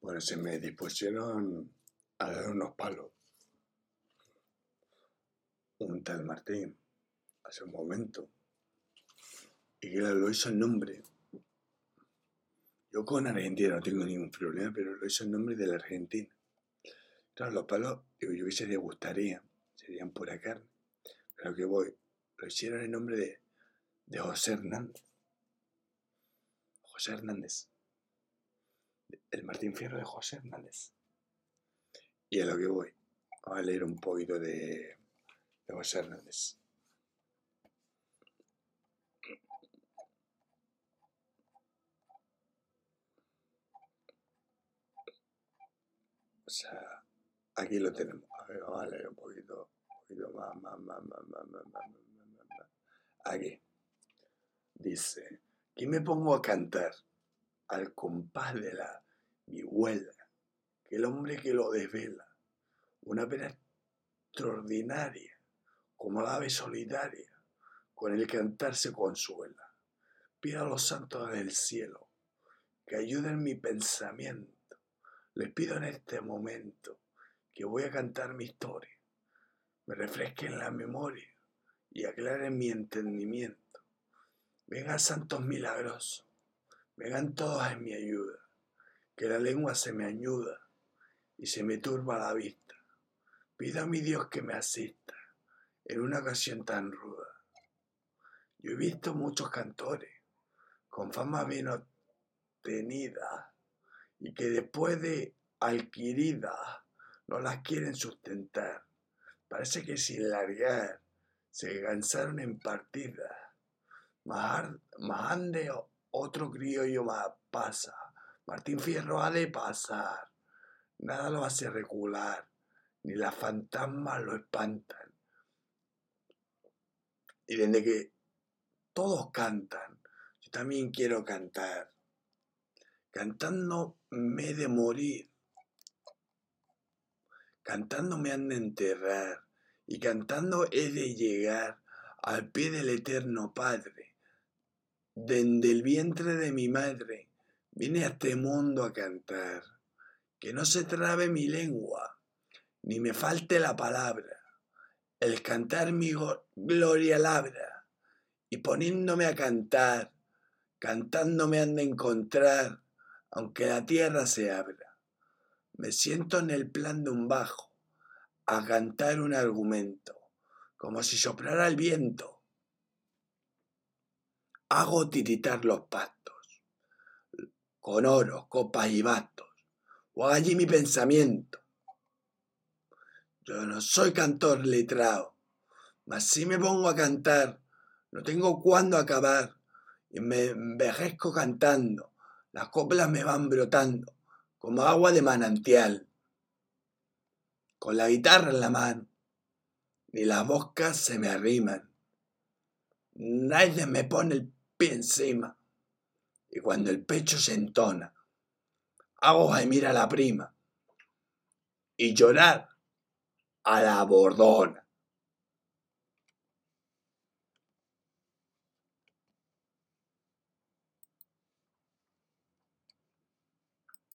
Bueno, se me dispusieron a dar unos palos. Un tal Martín, hace un momento. Y que lo hizo en nombre. Yo con Argentina no tengo ningún problema, pero lo hizo en nombre de la Argentina. Claro, los palos, digo, yo que se degustaría, serían pura carne. Pero que voy, lo hicieron en nombre de, de José Hernández. José Hernández el Martín Fierro de José Hernández. Y a lo que voy, a leer un poquito de, José Hernández. O sea, aquí lo tenemos. A ver, vamos a leer un poquito, un poquito más, más, más, más, más, más, más, más, más. Aquí. Dice, que me pongo a cantar al compás de la vihuela, que el hombre que lo desvela, una pena extraordinaria, como la ave solitaria, con el cantar se consuela. Pido a los santos del cielo que ayuden mi pensamiento. Les pido en este momento que voy a cantar mi historia, me refresquen la memoria y aclaren mi entendimiento. Vengan santos milagrosos, vengan todos en mi ayuda que la lengua se me añuda y se me turba la vista. Pido a mi Dios que me asista en una ocasión tan ruda. Yo he visto muchos cantores con fama bien obtenida y que después de adquirida no las quieren sustentar. Parece que sin largar se cansaron en partida. Más, ande otro criollo más pasa Martín Fierro ha de pasar. Nada lo hace recular, ni las fantasmas lo espantan. Y desde que todos cantan, yo también quiero cantar. Cantando me he de morir. Cantando me han de enterrar. Y cantando he de llegar al pie del eterno Padre. Desde el vientre de mi madre Vine a este mundo a cantar, que no se trabe mi lengua, ni me falte la palabra, el cantar mi gloria labra, y poniéndome a cantar, cantándome han de encontrar, aunque la tierra se abra. Me siento en el plan de un bajo, a cantar un argumento, como si soplara el viento. Hago tiritar los pastos con oro, copas y bastos, o allí mi pensamiento. Yo no soy cantor letrado, mas si me pongo a cantar, no tengo cuándo acabar, y me envejezco cantando, las coplas me van brotando, como agua de manantial. Con la guitarra en la mano, ni las bocas se me arriman, nadie me pone el pie encima y cuando el pecho se entona, hago gemir a la prima y llorar a la bordona.